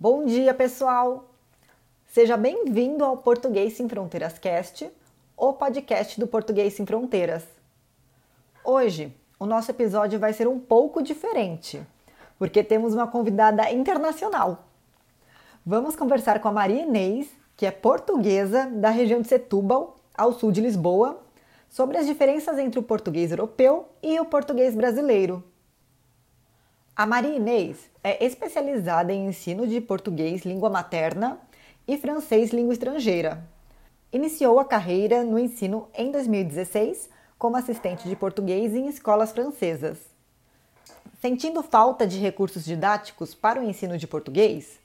Bom dia, pessoal! Seja bem-vindo ao Português Sem Fronteiras Cast, o podcast do Português Sem Fronteiras. Hoje, o nosso episódio vai ser um pouco diferente, porque temos uma convidada internacional. Vamos conversar com a Maria Inês, que é portuguesa da região de Setúbal, ao sul de Lisboa, sobre as diferenças entre o português europeu e o português brasileiro. A Maria Inês é especializada em ensino de português língua materna e francês língua estrangeira. Iniciou a carreira no ensino em 2016 como assistente de português em escolas francesas. Sentindo falta de recursos didáticos para o ensino de português,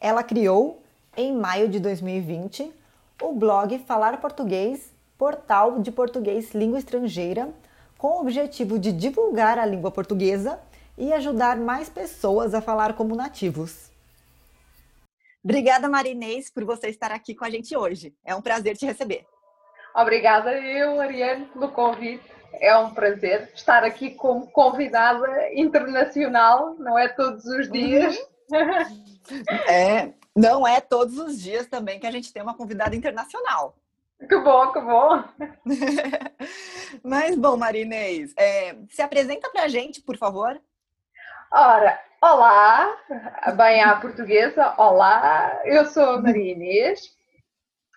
ela criou, em maio de 2020, o blog Falar Português, portal de português língua estrangeira, com o objetivo de divulgar a língua portuguesa e ajudar mais pessoas a falar como nativos. Obrigada, Marinês, por você estar aqui com a gente hoje. É um prazer te receber. Obrigada eu, Ariane, pelo convite. É um prazer estar aqui como convidada internacional, não é todos os dias. É, não é todos os dias também que a gente tem uma convidada internacional. Que bom, que bom. Mas, bom, Marinês, é, se apresenta para a gente, por favor. Ora, olá, bem à portuguesa, olá, eu sou a Maria Inês,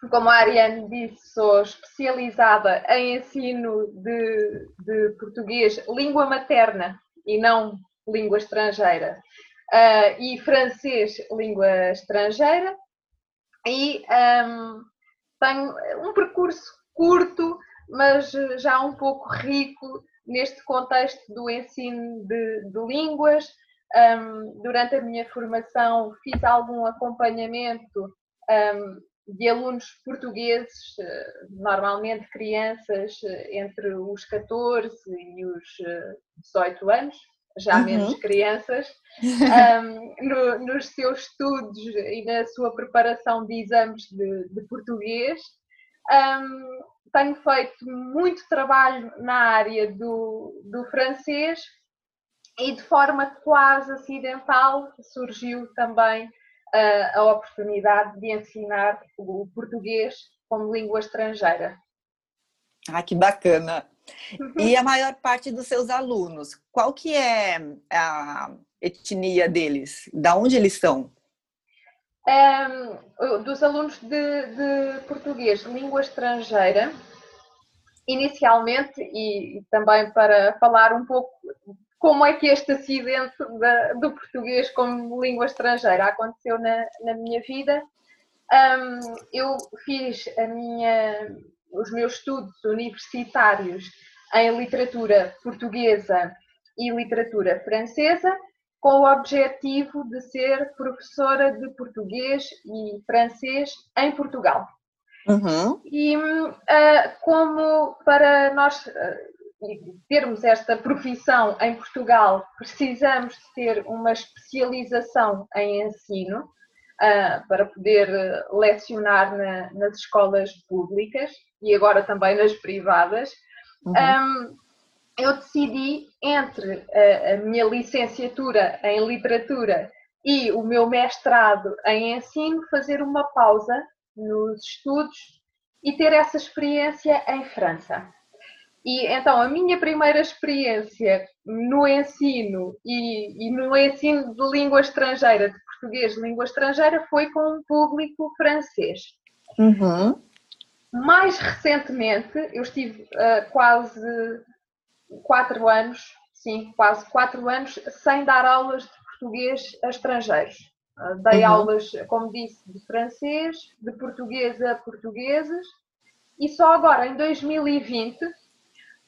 como a Ariane disse, sou especializada em ensino de, de português, língua materna e não língua estrangeira, uh, e francês, língua estrangeira, e um, tenho um percurso curto, mas já um pouco rico neste contexto do ensino de, de línguas. Um, durante a minha formação fiz algum acompanhamento um, de alunos portugueses, eh, normalmente crianças eh, entre os 14 e os 18 eh, anos, já uhum. menos crianças, um, no, nos seus estudos e na sua preparação de exames de, de português. Um, tenho feito muito trabalho na área do, do francês e de forma quase acidental surgiu também uh, a oportunidade de ensinar o português como língua estrangeira. Ah, que bacana! E a maior parte dos seus alunos, qual que é a etnia deles? Da onde eles são? Um, dos alunos de, de, português, língua estrangeira, inicialmente, e, também para falar um pouco como é que este acidente da, do português como língua estrangeira aconteceu na, na minha vida. Um, eu fiz minha, os meus estudos universitários em literatura portuguesa e literatura francesa com o objetivo de ser professora de português e francês em Portugal. Uhum. E uh, como para nós uh, termos esta profissão em Portugal, precisamos de ter uma especialização em ensino uh, para poder lecionar na, nas escolas públicas e agora também nas privadas. Uhum. Um, eu decidi entre a, a minha licenciatura em literatura e o meu mestrado em ensino fazer uma pausa nos estudos e ter essa experiência em França. E então a minha primeira experiência no ensino e, e, no ensino de língua estrangeira, de português de língua estrangeira, foi com um público francês. Uhum. Mais recentemente, eu estive uh, quase quatro anos, sim, quase quatro anos, sem dar aulas de português a estrangeiros. Ah, dei uhum. aulas, como disse, de francês, de português a portugueses, e só agora, em 2020,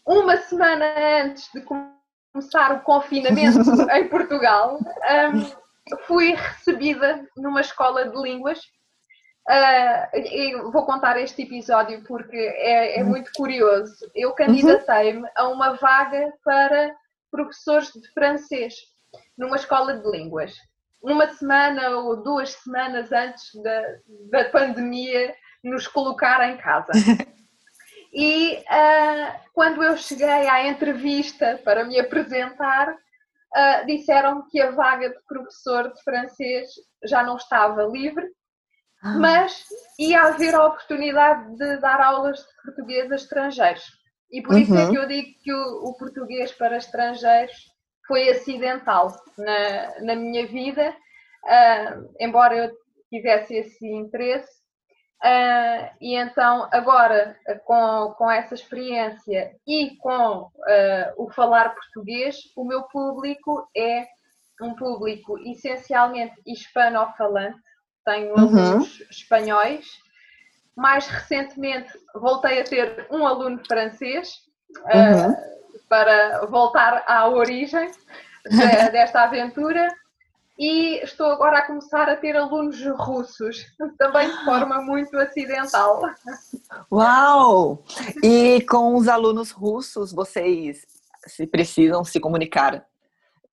uma semana antes de começar o confinamento em Portugal, um, fui recebida numa escola de línguas Uh, vou contar este episódio porque é, é muito curioso. Eu uhum. candidatei-me a uma vaga para professores de francês numa escola de línguas. Uma semana ou duas semanas antes da, da pandemia nos colocar em casa. E uh, quando eu cheguei à entrevista para me apresentar, uh, disseram que a vaga de professor de francês já não estava livre, ah. mas ia haver a oportunidade de dar aulas de português a estrangeiros. E por isso é uhum. é que eu digo que o, o, português para estrangeiros foi acidental na, na minha vida, uh, embora eu tivesse esse interesse. Uh, e então, agora, com, com essa experiência e com uh, o falar português, o meu público é um público essencialmente hispano-falante. Tenho uhum. alunos espanhóis. Mais recentemente, voltei a ter um aluno francês uh, uhum. para voltar à origem de, desta aventura e estou agora a começar a ter alunos russos, também de forma muito acidental. Uau! E com os alunos russos, vocês se precisam se comunicar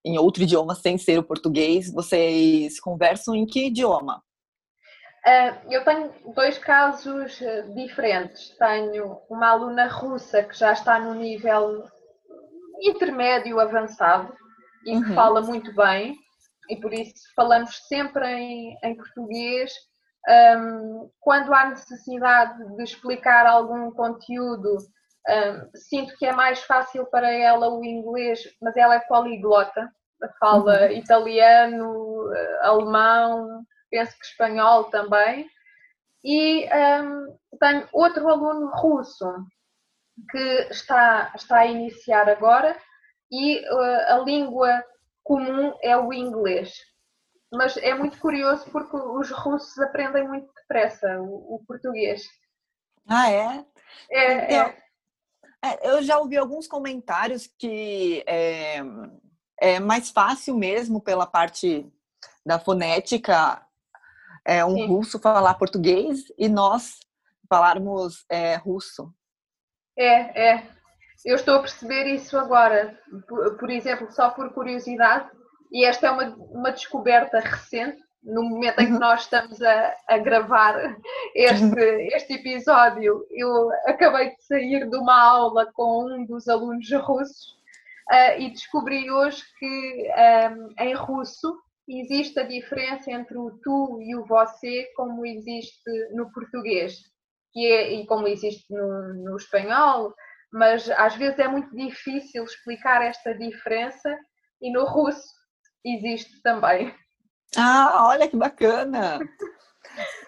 em outro idioma sem ser o português, vocês conversam em que idioma? Uh, eu tenho dois casos eh, diferentes. Tenho uma aluna russa que já está no nível intermédio avançado e que uhum. fala muito bem, e por isso falamos sempre em, em português. Um, quando há necessidade de explicar algum conteúdo, um, sinto que é mais fácil para ela o inglês, mas ela é poliglota, fala uhum. italiano, eh, alemão, penso que espanhol também. E um, tenho outro aluno russo que está, está a iniciar agora e uh, a língua comum é o inglês. Mas é muito curioso porque os russos aprendem muito depressa o, o português. Ah, é? É, então, é. é. Eu já ouvi alguns comentários que é, é mais fácil mesmo pela parte da fonética é, um Sim. russo falar português e nós falarmos é, russo. É, é. Eu estou a perceber isso agora, por, por exemplo, só por curiosidade, e esta é uma, uma descoberta recente, no momento em que uhum. nós estamos a, a gravar este, uhum. este episódio, eu acabei de sair de uma aula com um dos alunos russos uh, e descobri hoje que um, eh, em russo existe a diferença entre o tu e o você, como existe no português, que é, e como existe no, no espanhol, mas às vezes é muito difícil explicar esta diferença e no russo existe também. Ah, olha que bacana!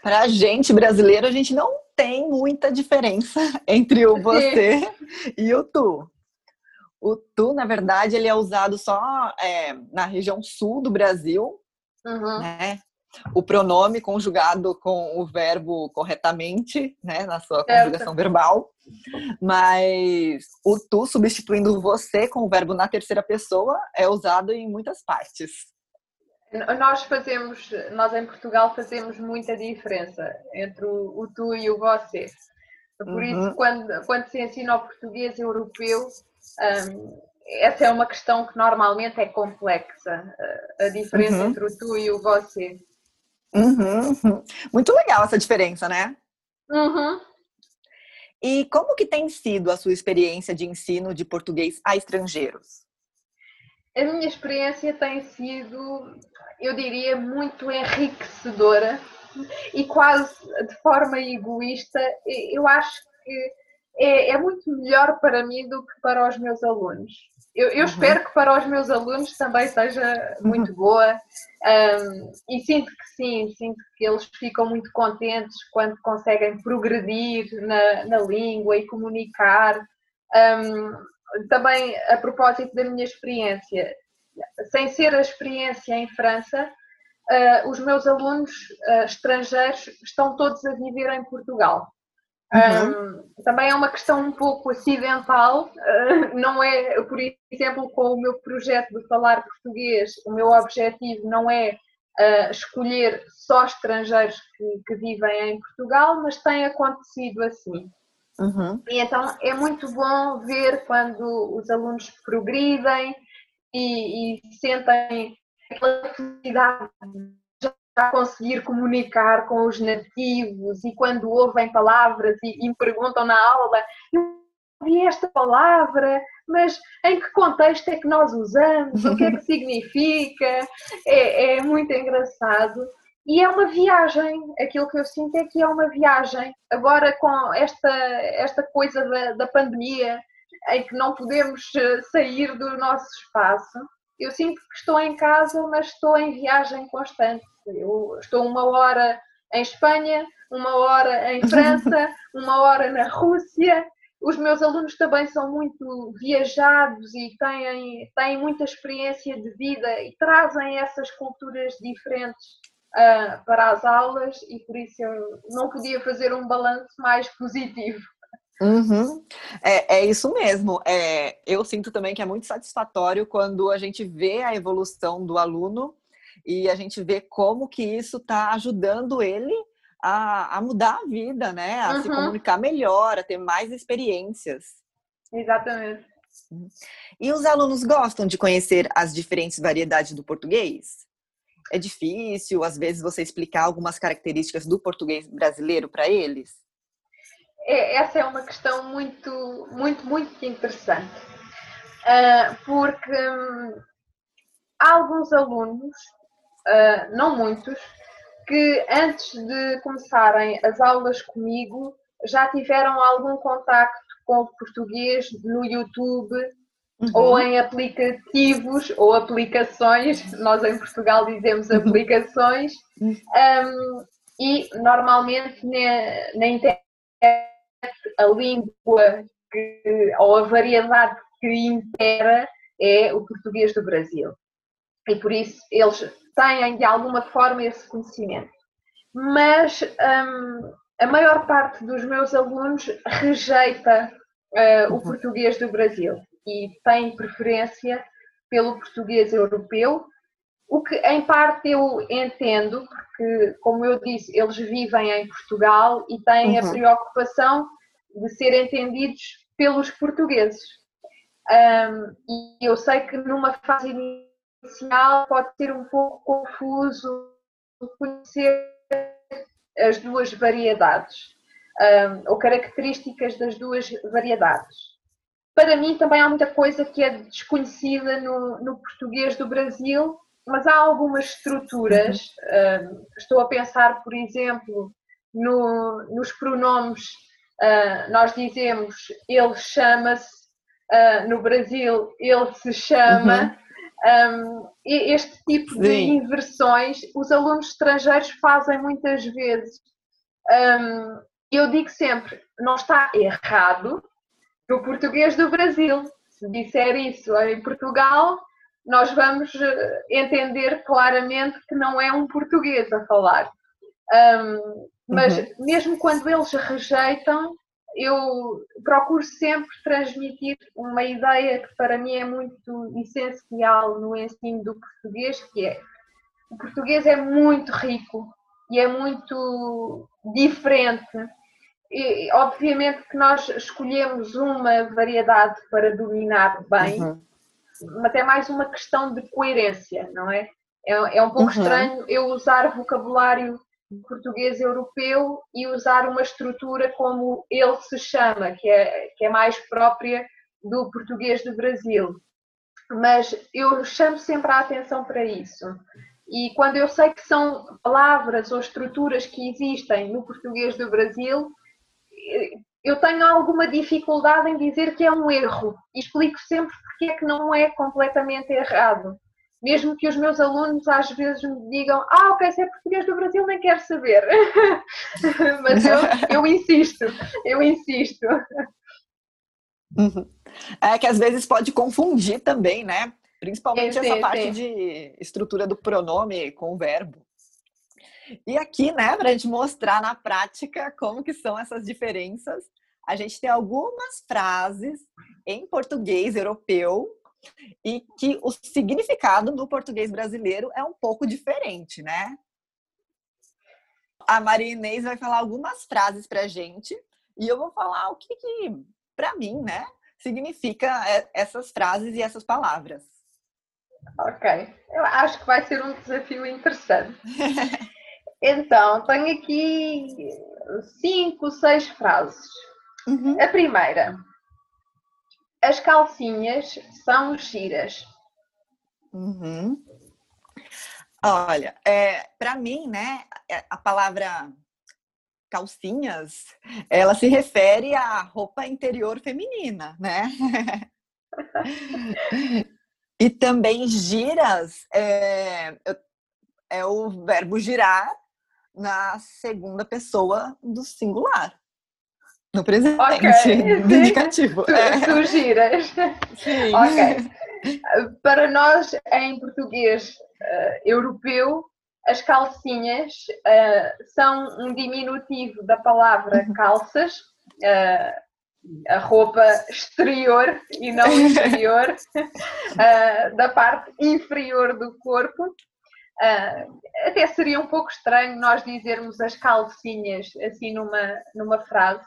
Para a gente brasileiro, a gente não tem muita diferença entre o você Sim. e o tu. O tu, na verdade, ele é usado só é, na região sul do Brasil, uhum. né? O pronome conjugado com o verbo corretamente, né, na sua conjugação verbal. Mas o tu substituindo você com o verbo na terceira pessoa é usado em muitas partes. Nós fazemos, nós em Portugal fazemos muita diferença entre o, o tu e o você. Por uhum. isso, quando, quando se ensina o português europeu, essa é uma questão que normalmente é complexa, a diferença uhum. entre o tu e o você. Uhum. Muito legal essa diferença, né? Uhum. E como que tem sido a sua experiência de ensino de português a estrangeiros? A minha experiência tem sido, eu diria, muito enriquecedora e quase de forma egoísta. Eu acho que é, é muito melhor para mim do que para os meus alunos. Eu, eu uhum. espero que para os meus alunos também seja muito uhum. boa um, e sinto que sim, sinto que eles ficam muito contentes quando conseguem progredir na, na língua e comunicar. Um, também a propósito da minha experiência, sem ser a experiência em França, uh, os meus alunos uh, estrangeiros estão todos a viver em Portugal. Uhum. Um, também é uma questão um pouco acidental, uh, não é, por exemplo, com o meu projeto de falar português, o meu objetivo não é uh, escolher só estrangeiros que, que, vivem em Portugal, mas tem acontecido assim. Uhum. E então é muito bom ver quando os alunos progridem e, e sentem aquela felicidade a conseguir comunicar com os nativos e quando ouvem palavras e, e me perguntam na aula, eu ouvi esta palavra, mas em que contexto é que nós usamos? O que é que significa? É, é muito engraçado. E é uma viagem, aquilo que eu sinto é que é uma viagem. Agora, com esta, esta coisa da, da pandemia, em que não podemos eh, sair do nosso espaço, eu sinto que estou em casa, mas estou em viagem constante. Eu estou uma hora em Espanha, uma hora em França, uma hora na Rússia. Os meus alunos também são muito viajados e têm, têm muita experiência de vida e trazem essas culturas diferentes uh, para as aulas e por isso eu não podia fazer um balanço mais positivo. Uhum. É, é, isso mesmo. É, eu sinto também que é muito satisfatório quando a gente vê a evolução do aluno e a gente vê como que isso está ajudando ele a, a, mudar a vida, né? A uhum. se comunicar melhor, a ter mais experiências. Exatamente. E os alunos gostam de conhecer as diferentes variedades do português? É difícil, às vezes, você explicar algumas características do português brasileiro para eles? É, essa é uma questão muito, muito, muito interessante. Uh, porque hum, há alguns alunos, uh, não muitos, que antes de começarem as aulas comigo já tiveram algum contacto com o português no YouTube uhum. ou em aplicativos ou aplicações, nós em Portugal dizemos uhum. aplicações, uhum. um, e normalmente na, na internet a língua que, ou a variedade que impera é o português do Brasil. E por isso eles têm de alguma forma esse conhecimento. Mas um, a maior parte dos meus alunos rejeita uh, o uhum. português do Brasil e tem preferência pelo português europeu, o que em parte eu entendo, porque, como eu disse, eles vivem em Portugal e têm uhum. a preocupação de ser entendidos pelos portugueses. Um, e eu sei que numa fase inicial pode ser um pouco confuso conhecer as duas variedades um, ou características das duas variedades. Para mim também há muita coisa que é desconhecida no, no português do Brasil, mas há algumas estruturas. Um, estou a pensar, por exemplo, no, nos pronomes. Uh, nós dizemos ele chama-se, uh, no Brasil ele se chama. Uhum. Um, este tipo de Sim. inversões os alunos estrangeiros fazem muitas vezes. Um, eu digo sempre, não está errado no português do Brasil. Se disser isso em Portugal, nós vamos eh, entender claramente que não é um português a falar. Um, mas uhum. mesmo quando eles rejeitam, eu procuro sempre transmitir uma ideia que para mim é muito essencial no ensino do português, que é o português é muito rico e é muito diferente. E, obviamente que nós escolhemos uma variedade para dominar bem, uhum. Mas é mais uma questão de coerência, não é? É, é um pouco uhum. estranho eu usar vocabulário português europeu e usar uma estrutura como ele se chama, que é, que é mais própria do português do Brasil. Mas eu chamo sempre a atenção para isso. E quando eu sei que são palavras ou estruturas que existem no português do Brasil, eu tenho alguma dificuldade em dizer que é um erro. E explico sempre porque é que não é completamente errado mesmo que os meus alunos às vezes me digam, ah, ok, se é português do Brasil, nem quero saber. Mas eu, eu insisto, eu insisto. Uhum. É que às vezes pode confundir também, né? Principalmente sim, essa parte sim. de estrutura do pronome com o verbo. E aqui, né, para a gente mostrar na prática como que são essas diferenças, a gente tem algumas frases em português europeu e que o significado do português brasileiro é um pouco diferente, né? A Maria Inês vai falar algumas frases para a gente e eu vou falar o que, que para mim, né, significa essas frases e essas palavras. Ok, eu acho que vai ser um desafio interessante. então, tenho aqui cinco, seis frases. Uhum. A primeira, as calcinhas são giras. Uhum. Olha, é, para mim, né, é, a palavra calcinhas, ela se refere à roupa interior feminina, né? e também giras é, é o verbo girar na segunda pessoa do singular. No presente, okay. no indicativo. Tu, é. tu giras. Sim. Ok. Para nós, em português uh, europeu, as calcinhas uh, são um diminutivo da palavra calças, uh, a roupa exterior e não interior, da parte inferior do corpo. até seria um pouco estranho nós dizermos as calcinhas assim numa, numa frase,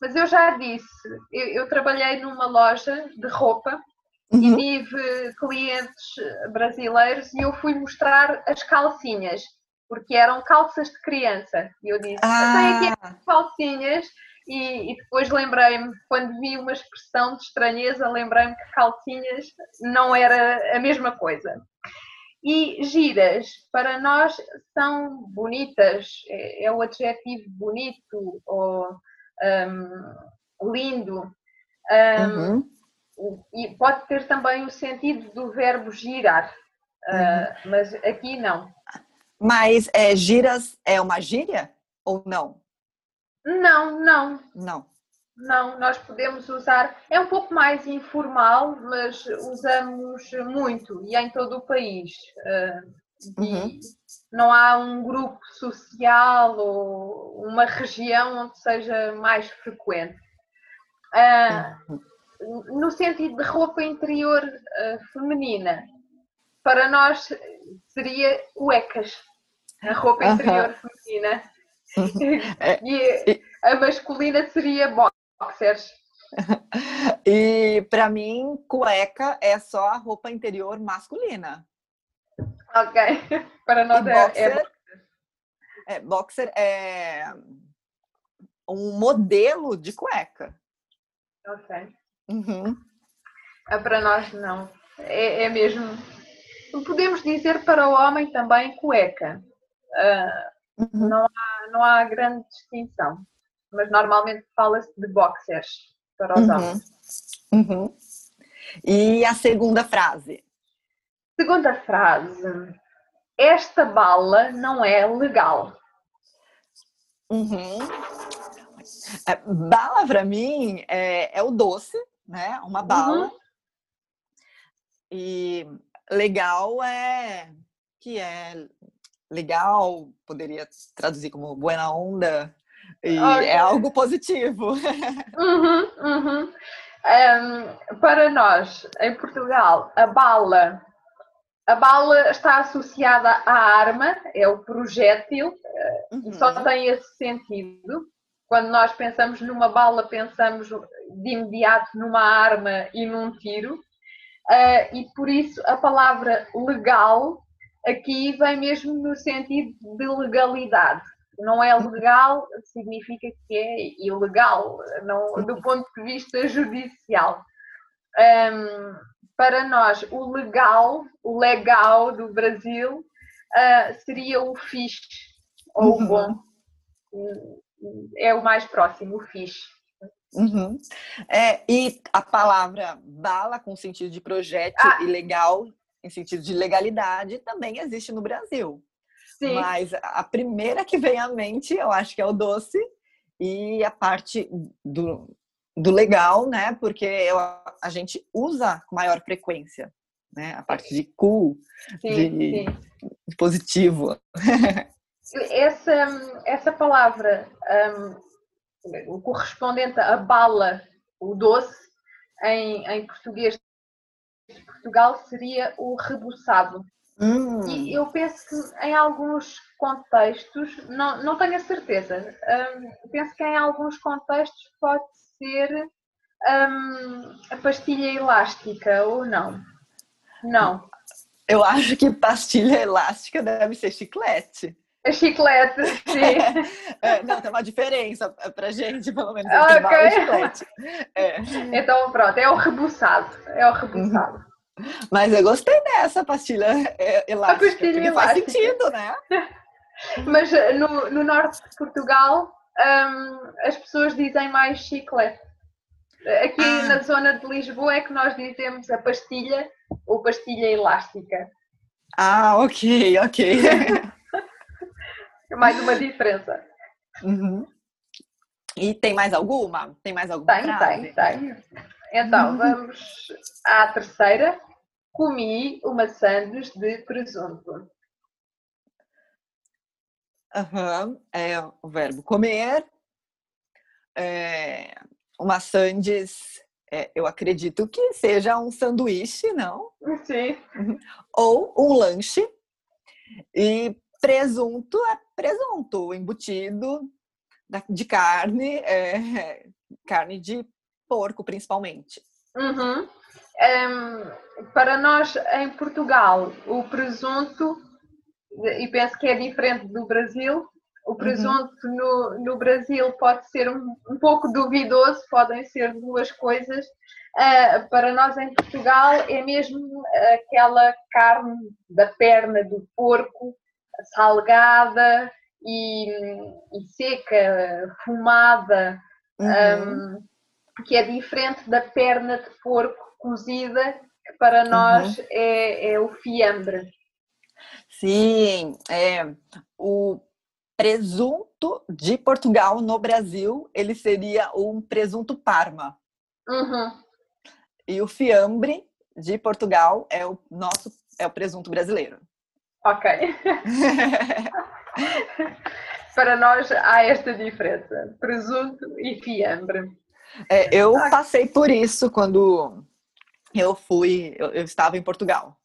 mas eu já disse, eu, eu trabalhei numa loja de roupa uhum. e tive clientes brasileiros e eu fui mostrar as calcinhas, porque eram calças de criança. E eu disse, ah. tenho aqui as calcinhas e, e depois lembrei-me, quando vi uma expressão de estranheza, lembrei-me que calcinhas não era a mesma coisa. E giras, para nós, são bonitas, é, é o adjetivo bonito ou um, lindo. Um, uhum. E pode ter também o sentido do verbo girar, uh, uhum. mas aqui não. Mas é, giras é uma gíria ou não? Não, não. Não. Não, nós podemos usar, é um pouco mais informal, mas usamos muito e em todo o país. Uh, uhum não há um grupo social ou uma região onde seja mais frequente. Uh, no sentido de roupa interior uh, feminina, para nós seria cuecas, a roupa interior feminina. É, e a masculina seria boxers. E para mim, cueca é só a roupa interior masculina. Ok. Para nós é, boxer, é... é. Boxer é um modelo de cueca. Ok. Uhum. É para nós não. É, é, mesmo. Podemos dizer para o homem também cueca. Uh, uhum. não, há, não há grande distinção. Mas normalmente fala-se de boxers para os uhum. homens. Uhum. E a segunda frase? Segunda frase. Esta bala não é legal. Uhum. É, bala para mim é, é, o doce, né? Uma bala. Uhum. E legal é que é legal, poderia traduzir como buena onda, e okay. é algo positivo. Uhum, uhum. Um, para nós, em Portugal, a bala a bala está associada à arma, é o projétil, eh, uhum. só tem esse sentido. Quando nós pensamos numa bala, pensamos de imediato numa arma e num tiro. Uh, e por isso a palavra legal aqui vem mesmo no sentido de legalidade. Não é legal, significa que é ilegal, não, do ponto de vista judicial. Um, para nós o legal, o legal do Brasil uh, seria o fixe ou uhum. o bom. É o mais próximo, o fixe. Uhum. É, e a palavra bala com sentido de projeto ah. e legal em sentido de legalidade também existe no Brasil. Sim. Mas a primeira que vem à mente, eu acho que é o doce e a parte do, do legal, né? Porque eu, a gente usa com maior frequência, né? A parte de cool, sim, de, sim. de, positivo. Essa, essa palavra, um, o correspondente a bala, o doce, em, em português de Portugal seria o rebuçado. Hum. E eu penso que em alguns contextos, não, não tenho a certeza, um, penso que em alguns contextos pode ser um, a pastilha elástica ou não? Não. Eu acho que pastilha elástica deve ser chiclete. A chiclete, sim. É, não, tem uma diferença pra gente, pelo menos. Okay. e chiclete. É. Então, pronto, é o rebuçado. É o rebuçado. Uhum. Mas eu gostei dessa pastilha é, elástica. A pastilha elástica. faz sentido, né? Mas eh, no, no norte de Portugal, um, as pessoas dizem mais chiclete. Aqui ah. na zona de Lisboa é que nós dizemos a pastilha ou pastilha elástica. Ah, ok, ok. mais uma diferença. Uhum. E tem mais alguma? Tem mais alguma? Tem, frase? tem, tem. Então, uhum. vamos à terceira. Comi uma sandes de presunto. Uhum. É o verbo comer. É, uma sandes, é, eu acredito que seja um sanduíche, não? Sim. Uhum. Ou um lanche. E presunto é presunto, embutido de carne, é, carne de porco principalmente. Uhum. Um, para nós em Portugal, o presunto, e penso que é diferente do Brasil, o presunto uhum. no, no Brasil pode ser um, um, pouco duvidoso, podem ser duas coisas. Uh, para nós em Portugal é mesmo aquela carne da perna do porco, salgada e, e seca, fumada, uhum. um, que é diferente da perna de porco cozida, que para nós uhum. é, é o fiambre. Sim, é, o presunto de Portugal no Brasil, ele seria um presunto Parma. Uhum. E o fiambre de Portugal é o nosso é o presunto brasileiro. Ok. Para nós há esta diferença: presunto e fiambre. É, eu passei por isso quando eu fui, eu, eu estava em Portugal.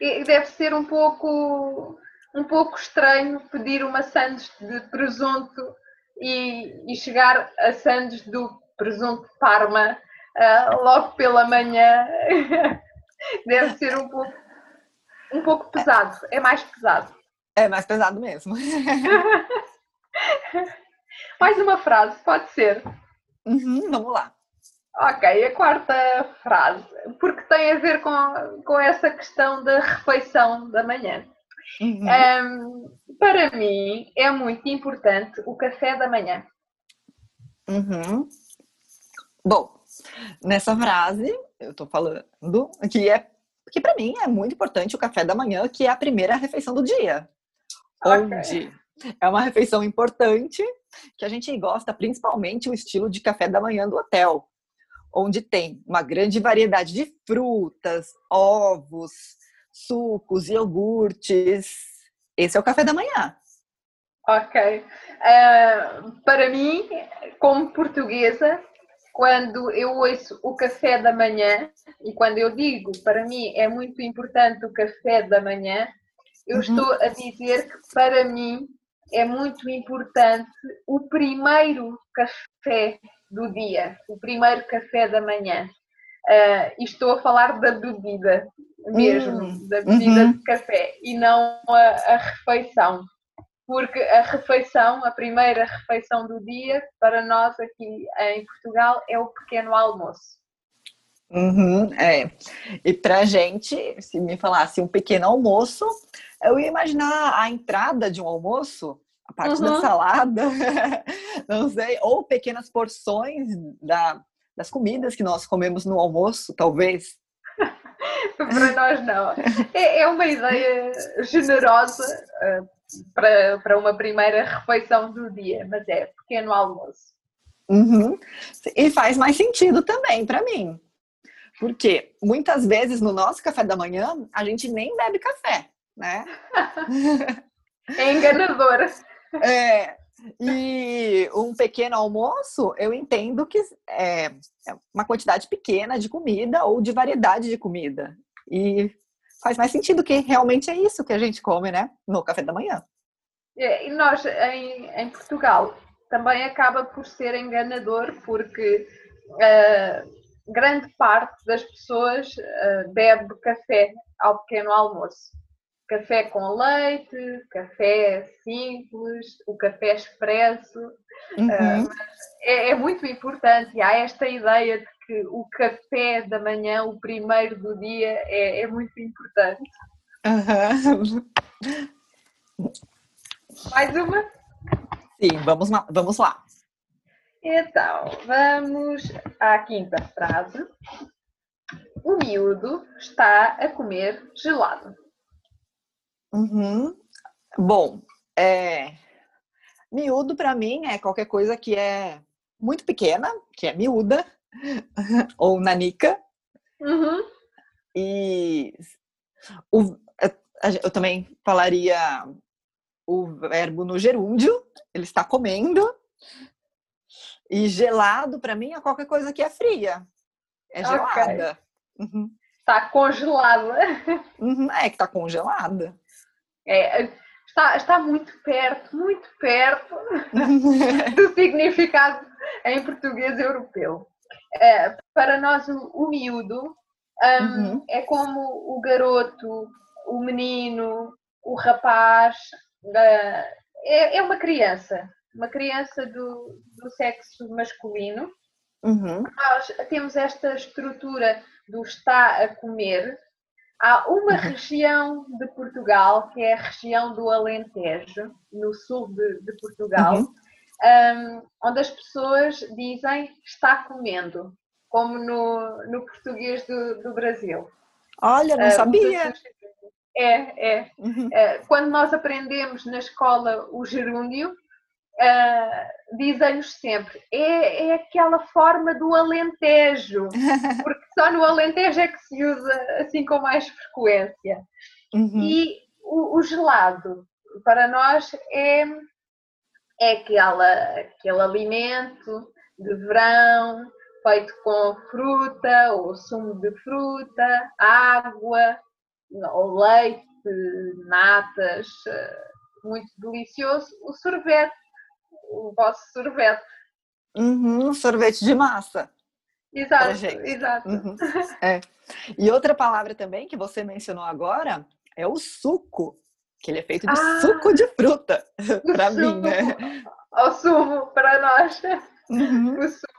Deve ser um pouco um pouco estranho pedir uma sandes de presunto e, e chegar a sandes do presunto Parma uh, logo pela manhã. Deve ser um pouco, um pouco pesado, é mais pesado. É mais pesado mesmo. mais uma frase, pode ser. Uhum, vamos lá. Ok, a quarta frase, porque tem a ver com, com essa questão da refeição da manhã. Uhum. Um, para mim é muito importante o café da manhã. Uhum. Bom, nessa frase eu estou falando que é que para mim é muito importante o café da manhã, que é a primeira refeição do dia. Okay. Onde é uma refeição importante que a gente gosta principalmente o estilo de café da manhã do hotel, onde tem uma grande variedade de frutas, ovos, sucos, iogurtes. Esse é o café da manhã. Ok. Uh, para mim, como portuguesa, quando eu ouço o café da manhã, e quando eu digo para mim é muito importante o café da manhã, eu uhum. estou a dizer que para mim é muito importante o primeiro café do dia, o primeiro café da manhã. Uh, e estou a falar da bebida mesmo, uhum. da bebida uhum. de café e não a, a, refeição. Porque a refeição, a primeira refeição do dia, para nós aqui em Portugal, é o pequeno almoço. Uhum, é. E para gente, se me falasse um pequeno almoço, eu ia imaginar a entrada de um almoço, a parte da uhum. salada, não sei, ou pequenas porções da, das comidas que nós comemos no almoço, talvez. para nós não. É, é uma ideia generosa uh, para, para uma primeira refeição do dia, mas é pequeno almoço. Uhum. E faz mais sentido também para mim. Porque muitas vezes no nosso café da manhã a gente nem bebe café, né? é enganador. É, e um pequeno almoço, eu entendo que é, é uma quantidade pequena de comida ou de variedade de comida. E faz mais sentido que realmente é isso que a gente come, né? No café da manhã. É, e nós, em, em, Portugal, também acaba por ser enganador, porque uh, grande parte das pessoas uh, bebe café ao pequeno almoço. Café com leite, café simples, o café expresso. Uhum. Uh, é, é, muito importante. Há esta ideia de que o café da manhã, o primeiro do dia, é, é muito importante. Uhum. Mais uma? Sim, vamos, vamos lá. Então, vamos à quinta frase. O miúdo está a comer gelado. Uhum. Bom, é... miúdo para mim é qualquer coisa que é muito pequena, que é miúda, ou nanica. Uhum. E o, eu também falaria o verbo no gerúndio, ele está comendo. E gelado, para mim, é qualquer coisa que é fria. É gelada. Okay. Uhum. Está congelada. Uhum. É que está congelada. É, está, está muito perto, muito perto do significado em português europeu. É, para nós, o, o miúdo um, uhum. é como o garoto, o menino, o rapaz, uh, é, é uma criança, uma criança do, do sexo masculino. Uhum. Nós temos esta estrutura do está a comer. Há uma região de Portugal, que é a região do Alentejo, no sul de, de Portugal, uhum. um, onde as pessoas dizem está comendo, como no, no português do, do Brasil. Olha, não uh, sabia! É, é. Uhum. Uh, quando nós aprendemos na escola o gerúndio, uh, dizem-nos sempre, é, é aquela forma do Alentejo, porque só no Alentejo é que se usa assim com mais frequência. Uhum. E o, o, gelado, para nós, é, é aquela, aquele alimento de verão, feito com fruta ou sumo de fruta, água, ou leite, natas, eh, muito delicioso. O sorvete, o vosso sorvete. Uhum, sorvete de massa. Exato, exato. Uhum. É. E outra palavra também que você mencionou agora é o suco, que ele é feito de ah, suco de fruta, para mim, né? O sumo, para nós. Uhum. O sumo.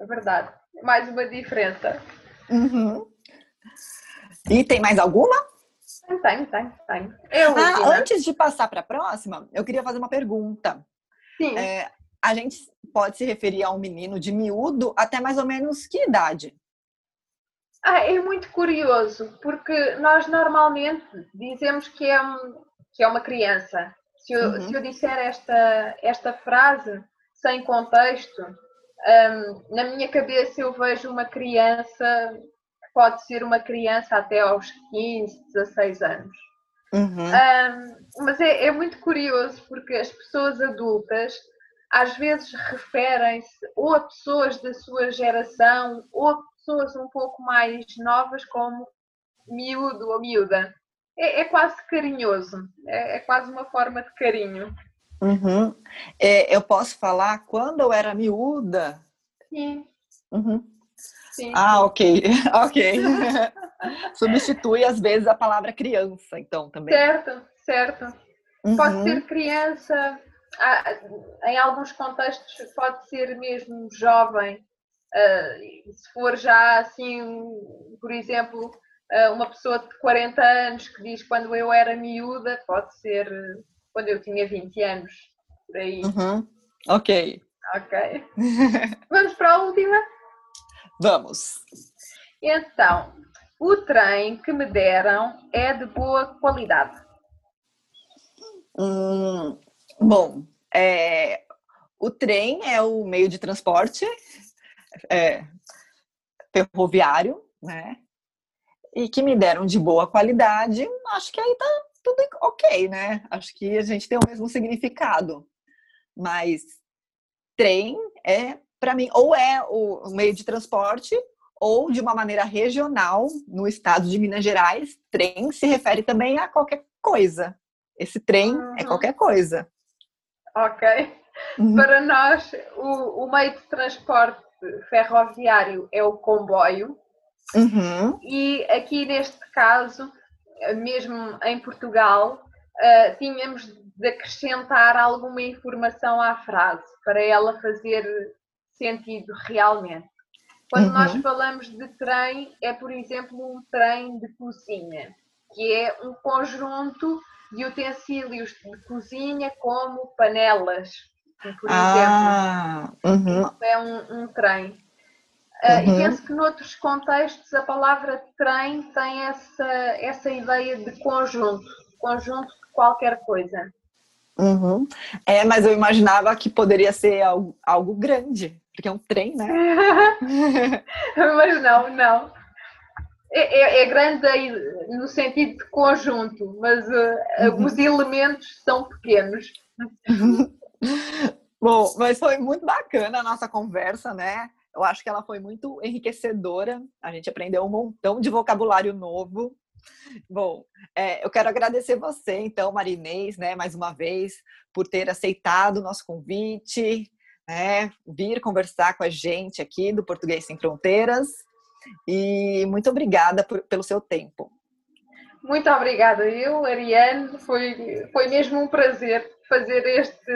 É verdade. Mais uma diferença. Uhum. E tem mais alguma? Tem, tem, tem. Eu, ah, antes de passar para a próxima, eu queria fazer uma pergunta. Sim. É, a gente pode se referir a um menino de miúdo até mais ou menos que idade? Ah, é muito curioso, porque nós normalmente dizemos que é, um, que é uma criança. Se eu, uhum. se eu disser esta, esta frase sem contexto, um, na minha cabeça eu vejo uma criança pode ser uma criança até aos 15, 16 anos. Uhum. Um, mas é, é, muito curioso porque as pessoas adultas às vezes referem-se ou a pessoas da sua geração ou a pessoas um pouco mais novas como miúdo ou miúda. É, é quase carinhoso, é, é, quase uma forma de carinho. Uhum. É, eu posso falar quando eu era miúda? Sim. Uhum. Sim. Ah, ok, ok. Substitui às vezes a palavra criança, então também. Certo, certo. Uhum. Pode ser criança, em alguns contextos pode ser mesmo jovem. Uh, se for já assim, por exemplo, uh, uma pessoa de 40 anos que diz quando eu era miúda, pode ser quando eu tinha 20 anos, por aí. Uhum. Ok. Ok. Vamos para a última? Vamos. Então, o trem que me deram é de boa qualidade. Hum, bom, é, o trem é o meio de transporte é, ferroviário, né? E que me deram de boa qualidade, acho que aí tá tudo ok, né? Acho que a gente tem o mesmo significado. Mas trem é para mim, ou é o meio de transporte, ou de uma maneira regional, no estado de Minas Gerais, trem se refere também a qualquer coisa. Esse trem uhum. é qualquer coisa. Ok. Uhum. Para nós, o, o, meio de transporte ferroviário é o comboio. Uhum. E aqui neste caso, mesmo em Portugal, uh, tínhamos de acrescentar alguma informação à frase para ela fazer sentido realmente. Quando uhum. nós falamos de trem, é, por exemplo, um trem de cozinha, que é um conjunto de utensílios de cozinha, como panelas, por ah, exemplo. Uhum. É um, um trem. Uh, uhum. E penso que noutros contextos a palavra trem tem essa, essa ideia de conjunto, conjunto de qualquer coisa. Uhum. É, mas eu imaginava que poderia ser algo, algo grande, porque é um trem, né? mas não, não. É, é, é, grande no sentido de conjunto, mas uh, uhum. os elementos são pequenos. Bom, mas foi muito bacana a nossa conversa, né? Eu acho que ela foi muito enriquecedora. A gente aprendeu um montão de vocabulário novo. Bom, é, eu quero agradecer você, então, Marinês, né, mais uma vez, por ter aceitado o nosso convite, né, vir conversar com a gente aqui do Português Sem Fronteiras. E muito obrigada por, pelo seu tempo. Muito obrigada, eu, Ariane. Foi, foi mesmo um prazer fazer este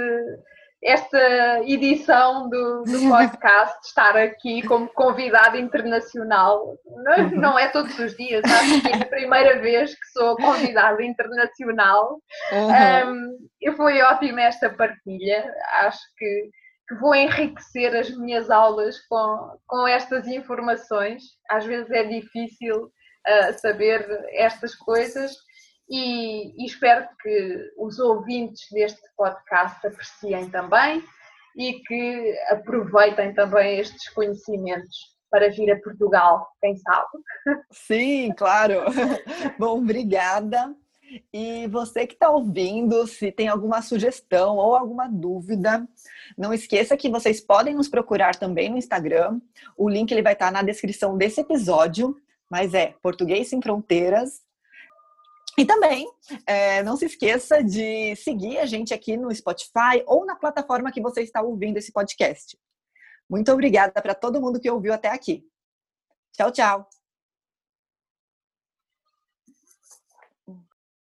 esta edição do, do podcast, estar aqui como convidada internacional. Não, uhum. não, é todos os dias, acho que é a primeira vez que sou convidada internacional. Uhum. Um, foi ótima esta partilha, acho que, que vou enriquecer as minhas aulas com, com estas informações. Às vezes é difícil uh, saber estas coisas e, e espero que os ouvintes deste podcast apreciem também e que aproveitem também estes conhecimentos para vir a Portugal, quem sabe. Sim, claro. Bom, obrigada. E você que está ouvindo, se tem alguma sugestão ou alguma dúvida, não esqueça que vocês podem nos procurar também no Instagram. O link ele vai estar na descrição desse episódio, mas é Português Sem Fronteiras e também é, não se esqueça de seguir a gente aqui no Spotify ou na plataforma que você está ouvindo esse podcast. Muito obrigada para todo mundo que ouviu até aqui. Tchau, tchau.